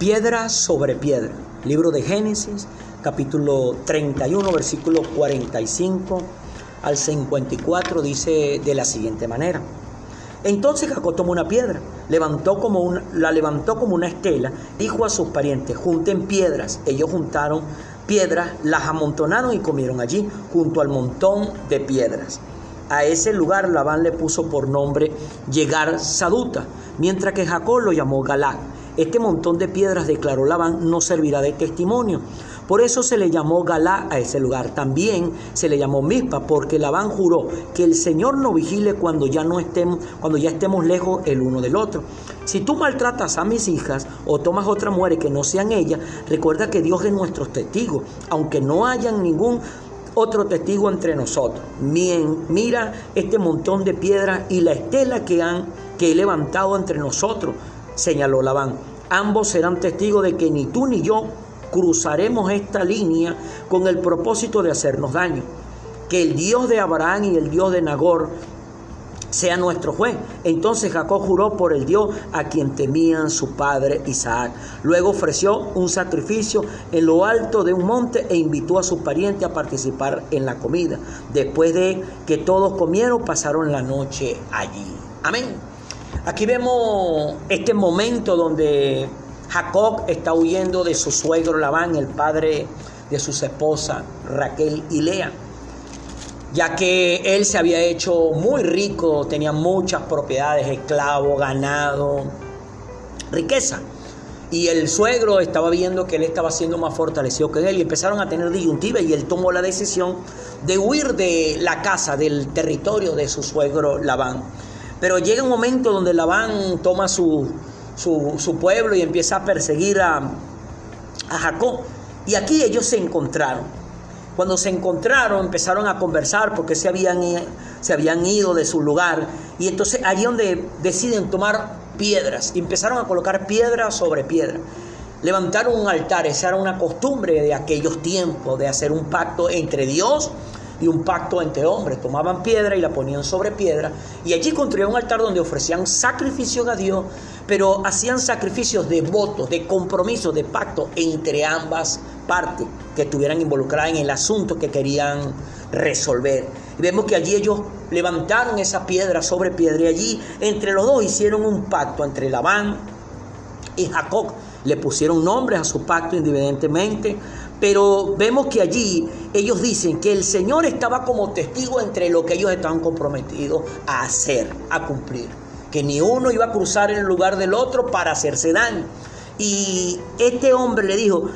Piedra sobre piedra. Libro de Génesis, capítulo 31, versículo 45 al 54, dice de la siguiente manera. Entonces Jacob tomó una piedra, levantó como una, la levantó como una estela, dijo a sus parientes, junten piedras. Ellos juntaron piedras, las amontonaron y comieron allí, junto al montón de piedras. A ese lugar Labán le puso por nombre Llegar Saduta, mientras que Jacob lo llamó Galac. Este montón de piedras, declaró Labán, no servirá de testimonio. Por eso se le llamó Galá a ese lugar. También se le llamó Mispa, porque Labán juró que el Señor no vigile cuando ya no estemos, cuando ya estemos lejos el uno del otro. Si tú maltratas a mis hijas o tomas otra mujer que no sean ellas, recuerda que Dios es nuestro testigo, aunque no hayan ningún otro testigo entre nosotros. Mira este montón de piedras y la estela que han que he levantado entre nosotros señaló Labán. Ambos serán testigos de que ni tú ni yo cruzaremos esta línea con el propósito de hacernos daño. Que el Dios de Abraham y el Dios de Nagor sea nuestro juez. Entonces Jacob juró por el Dios a quien temían su padre Isaac. Luego ofreció un sacrificio en lo alto de un monte e invitó a sus parientes a participar en la comida. Después de que todos comieron, pasaron la noche allí. Amén. Aquí vemos este momento donde Jacob está huyendo de su suegro Labán, el padre de sus esposas Raquel y Lea, ya que él se había hecho muy rico, tenía muchas propiedades, esclavos, ganado, riqueza. Y el suegro estaba viendo que él estaba siendo más fortalecido que él y empezaron a tener disyuntiva y él tomó la decisión de huir de la casa, del territorio de su suegro Labán. Pero llega un momento donde Labán toma su, su, pueblo y empieza a perseguir a, a Jacob. Y aquí ellos se encontraron. Cuando se encontraron empezaron a conversar porque se habían, se habían ido de su lugar. Y entonces allí donde deciden tomar piedras. Empezaron a colocar piedra sobre piedra. Levantaron un altar. Esa era una costumbre de aquellos tiempos de hacer un pacto entre Dios y un pacto entre hombres. Tomaban piedra y la ponían sobre piedra y allí construían un altar donde ofrecían sacrificios a Dios, pero hacían sacrificios de votos, de compromisos, de pacto entre ambas partes que estuvieran involucradas en el asunto que querían resolver. Y vemos que allí ellos levantaron esa piedra sobre piedra y allí entre los dos hicieron un pacto entre Labán y Jacob. Le pusieron nombres a su pacto independientemente pero vemos que allí ellos dicen que el Señor estaba como testigo entre lo que ellos estaban comprometidos a hacer, a cumplir. Que ni uno iba a cruzar en el lugar del otro para hacerse daño. Y este hombre le dijo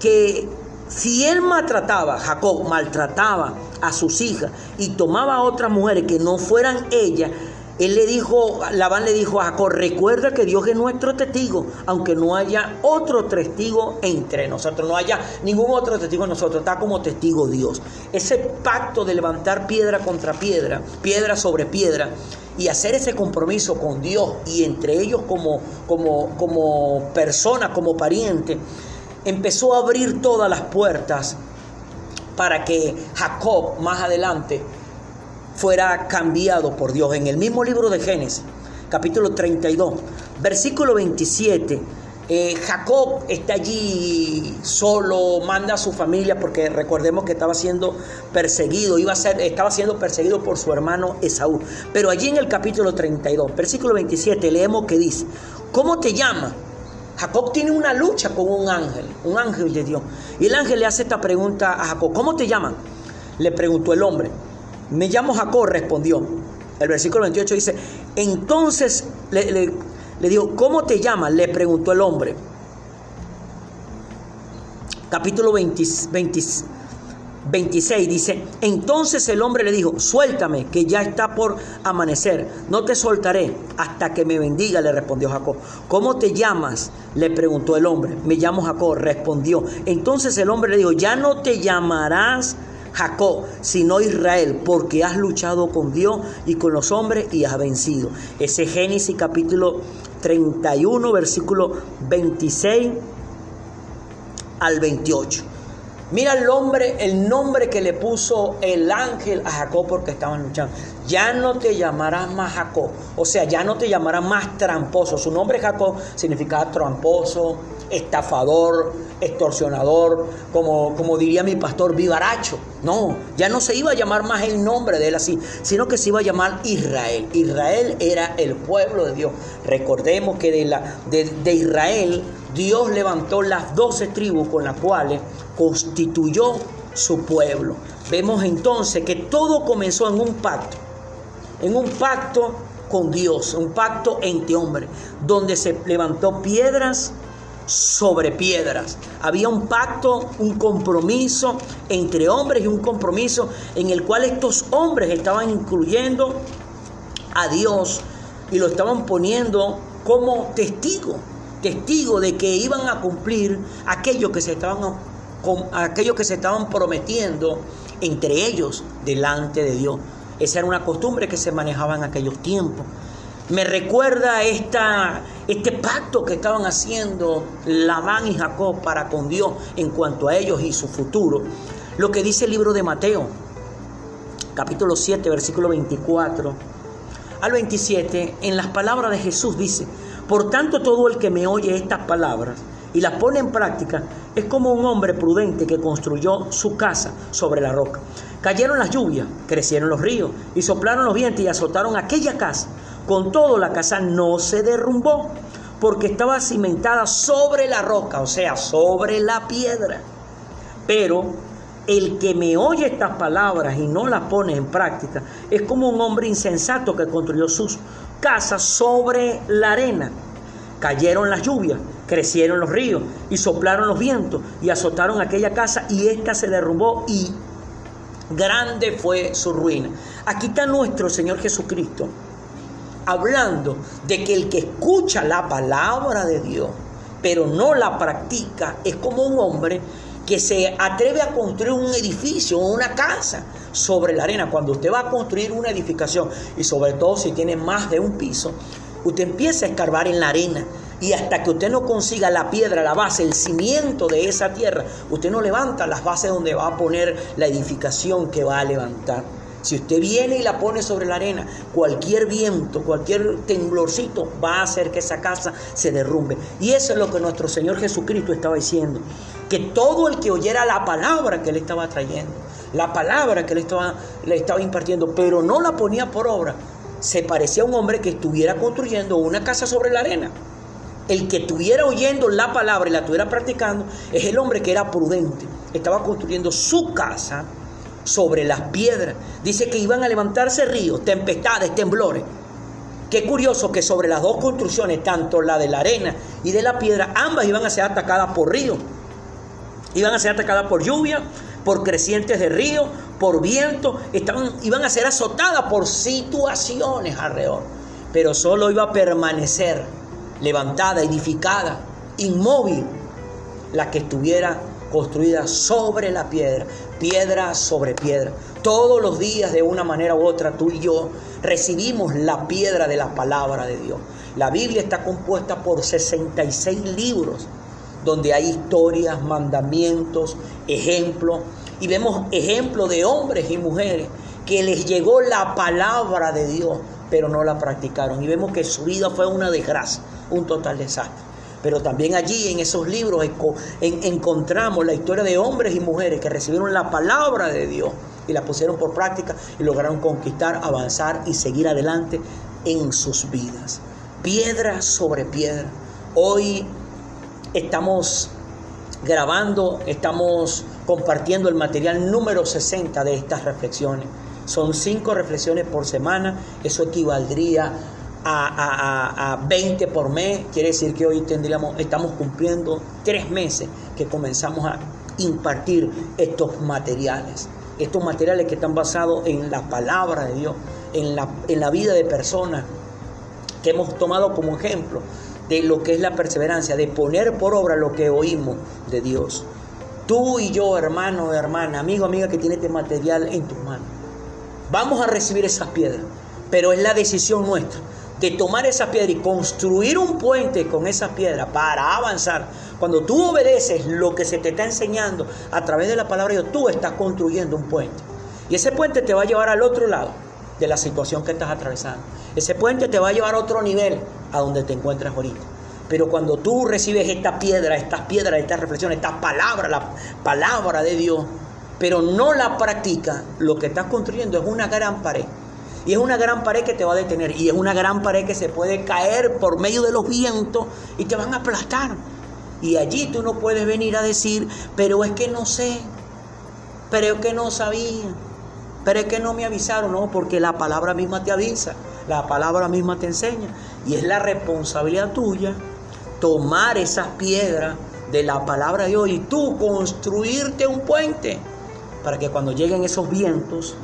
que si él maltrataba, Jacob maltrataba a sus hijas y tomaba a otras mujeres que no fueran ellas, él le dijo, Labán le dijo a Jacob, recuerda que Dios es nuestro testigo, aunque no haya otro testigo entre nosotros, no haya ningún otro testigo en nosotros, está como testigo Dios. Ese pacto de levantar piedra contra piedra, piedra sobre piedra, y hacer ese compromiso con Dios y entre ellos como, como, como persona, como pariente, empezó a abrir todas las puertas para que Jacob más adelante fuera cambiado por Dios. En el mismo libro de Génesis, capítulo 32, versículo 27, eh, Jacob está allí solo, manda a su familia porque recordemos que estaba siendo perseguido, iba a ser, estaba siendo perseguido por su hermano Esaú. Pero allí en el capítulo 32, versículo 27, leemos que dice, ¿cómo te llama? Jacob tiene una lucha con un ángel, un ángel de Dios. Y el ángel le hace esta pregunta a Jacob, ¿cómo te llaman? Le preguntó el hombre. Me llamo Jacob, respondió. El versículo 28 dice, entonces le, le, dijo, ¿cómo te llamas? Le preguntó el hombre. Capítulo 26 dice, entonces el hombre le dijo, suéltame, que ya está por amanecer, no te soltaré hasta que me bendiga, le respondió Jacob. ¿Cómo te llamas? Le preguntó el hombre. Me llamo Jacob, respondió. Entonces el hombre le dijo, ya no te llamarás Jacob, sino Israel, porque has luchado con Dios y con los hombres y has vencido. Ese Génesis capítulo 31, versículo 26 al 28. Mira el hombre, el nombre que le puso el ángel a Jacob porque estaban luchando. Ya no te llamarás más Jacob. O sea, ya no te llamarás más tramposo. Su nombre Jacob significaba tramposo, estafador, extorsionador, como, como diría mi pastor, vivaracho. No, ya no se iba a llamar más el nombre de él así, sino que se iba a llamar Israel. Israel era el pueblo de Dios. Recordemos que de, la, de, de Israel Dios levantó las doce tribus con las cuales constituyó su pueblo. Vemos entonces que todo comenzó en un pacto, en un pacto con Dios, un pacto entre hombres, donde se levantó piedras sobre piedras. Había un pacto, un compromiso entre hombres y un compromiso en el cual estos hombres estaban incluyendo a Dios y lo estaban poniendo como testigo, testigo de que iban a cumplir aquello que se estaban aquello que se estaban prometiendo entre ellos delante de Dios. Esa era una costumbre que se manejaba en aquellos tiempos. Me recuerda esta, este pacto que estaban haciendo Labán y Jacob para con Dios en cuanto a ellos y su futuro. Lo que dice el libro de Mateo, capítulo 7, versículo 24 al 27, en las palabras de Jesús dice, por tanto todo el que me oye estas palabras y las pone en práctica es como un hombre prudente que construyó su casa sobre la roca. Cayeron las lluvias, crecieron los ríos y soplaron los vientos y azotaron aquella casa. Con todo, la casa no se derrumbó porque estaba cimentada sobre la roca, o sea, sobre la piedra. Pero el que me oye estas palabras y no las pone en práctica es como un hombre insensato que construyó sus casas sobre la arena. Cayeron las lluvias, crecieron los ríos y soplaron los vientos y azotaron aquella casa y ésta se derrumbó y grande fue su ruina. Aquí está nuestro Señor Jesucristo hablando de que el que escucha la palabra de Dios, pero no la practica, es como un hombre que se atreve a construir un edificio o una casa sobre la arena. Cuando usted va a construir una edificación, y sobre todo si tiene más de un piso, usted empieza a escarbar en la arena y hasta que usted no consiga la piedra, la base, el cimiento de esa tierra, usted no levanta las bases donde va a poner la edificación que va a levantar. Si usted viene y la pone sobre la arena, cualquier viento, cualquier temblorcito va a hacer que esa casa se derrumbe. Y eso es lo que nuestro Señor Jesucristo estaba diciendo. Que todo el que oyera la palabra que él estaba trayendo, la palabra que él estaba, le estaba impartiendo, pero no la ponía por obra, se parecía a un hombre que estuviera construyendo una casa sobre la arena el que estuviera oyendo la palabra y la estuviera practicando es el hombre que era prudente. Estaba construyendo su casa sobre las piedras. Dice que iban a levantarse ríos, tempestades, temblores. Qué curioso que sobre las dos construcciones, tanto la de la arena y de la piedra, ambas iban a ser atacadas por ríos. Iban a ser atacadas por lluvia, por crecientes de río, por viento, estaban, iban a ser azotadas por situaciones alrededor. Pero solo iba a permanecer levantada, edificada, inmóvil, la que estuviera construida sobre la piedra, piedra sobre piedra. Todos los días, de una manera u otra, tú y yo recibimos la piedra de la palabra de Dios. La Biblia está compuesta por 66 libros, donde hay historias, mandamientos, ejemplos, y vemos ejemplos de hombres y mujeres que les llegó la palabra de Dios, pero no la practicaron. Y vemos que su vida fue una desgracia un total desastre. Pero también allí en esos libros encontramos la historia de hombres y mujeres que recibieron la palabra de Dios y la pusieron por práctica y lograron conquistar, avanzar y seguir adelante en sus vidas. Piedra sobre piedra. Hoy estamos grabando, estamos compartiendo el material número 60 de estas reflexiones. Son cinco reflexiones por semana, eso equivaldría a, a, 20 por mes, quiere decir que hoy tendríamos, estamos cumpliendo tres meses que comenzamos a impartir estos materiales. Estos materiales que están basados en la palabra de Dios, en la, en la vida de personas que hemos tomado como ejemplo de lo que es la perseverancia, de poner por obra lo que oímos de Dios. Tú y yo, hermano, hermana, amigo, amiga que tiene este material en tus manos, vamos a recibir esas piedras, pero es la decisión nuestra de tomar esa piedra y construir un puente con esa piedra para avanzar. Cuando tú obedeces lo que se te está enseñando a través de la palabra de Dios, tú estás construyendo un puente. Y ese puente te va a llevar al otro lado de la situación que estás atravesando. Ese puente te va a llevar a otro nivel a donde te encuentras ahorita. Pero cuando tú recibes esta piedra, estas piedras, estas reflexiones, esta palabra, la palabra de Dios, pero no la practica, lo que estás construyendo es una gran pared. Y es una gran pared que te va a detener. Y es una gran pared que se puede caer por medio de los vientos y te van a aplastar. Y allí tú no puedes venir a decir, pero es que no sé, pero es que no sabía, pero es que no me avisaron. No, porque la palabra misma te avisa, la palabra misma te enseña. Y es la responsabilidad tuya tomar esas piedras de la palabra de Dios y tú construirte un puente para que cuando lleguen esos vientos,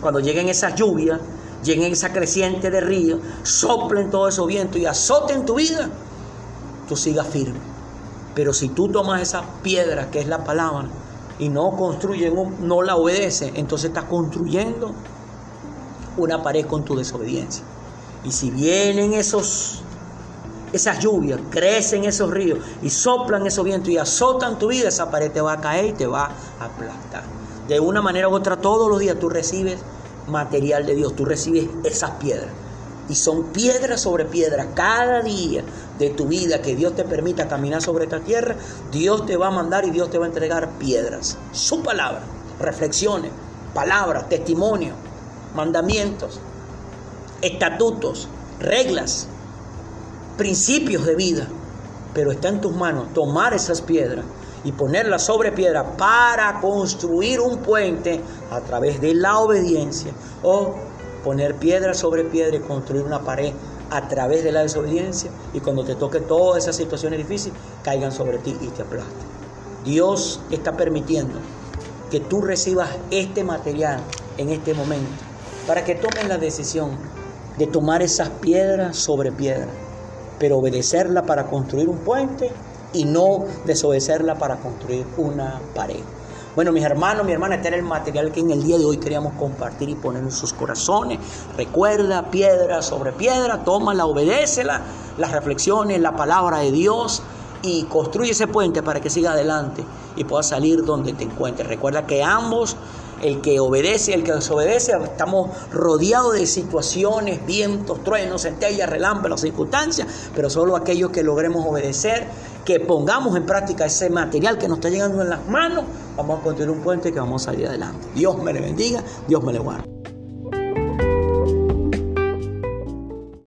cuando lleguen esas lluvias, lleguen esa creciente de río, soplen todos esos vientos y azoten tu vida, tú sigas firme. Pero si tú tomas esa piedra que es la palabra y no construyes, no la obedeces, entonces estás construyendo una pared con tu desobediencia. Y si vienen esos esas lluvias, crecen esos ríos y soplan esos vientos y azotan tu vida, esa pared te va a caer y te va a aplastar. De una manera u otra, todos los días tú recibes material de Dios, tú recibes esas piedras. Y son piedras sobre piedras. Cada día de tu vida que Dios te permita caminar sobre esta tierra, Dios te va a mandar y Dios te va a entregar piedras. Su palabra, reflexiones, palabras, testimonio, mandamientos, estatutos, reglas principios de vida, pero está en tus manos tomar esas piedras y ponerlas sobre piedra para construir un puente a través de la obediencia o poner piedra sobre piedra y construir una pared a través de la desobediencia y cuando te toque todas esas situaciones difíciles caigan sobre ti y te aplasten. Dios está permitiendo que tú recibas este material en este momento para que tomes la decisión de tomar esas piedras sobre piedra pero obedecerla para construir un puente y no desobedecerla para construir una pared. Bueno, mis hermanos, mi hermana, este era el material que en el día de hoy queríamos compartir y poner en sus corazones. Recuerda, piedra sobre piedra, tómala, obedécela, las reflexiones, la palabra de Dios y construye ese puente para que siga adelante y pueda salir donde te encuentres. Recuerda que ambos el que obedece y el que desobedece, estamos rodeados de situaciones, vientos, truenos, centellas, relámpagos, circunstancias, pero solo aquellos que logremos obedecer, que pongamos en práctica ese material que nos está llegando en las manos, vamos a construir un puente que vamos a salir adelante. Dios me le bendiga, Dios me le guarde.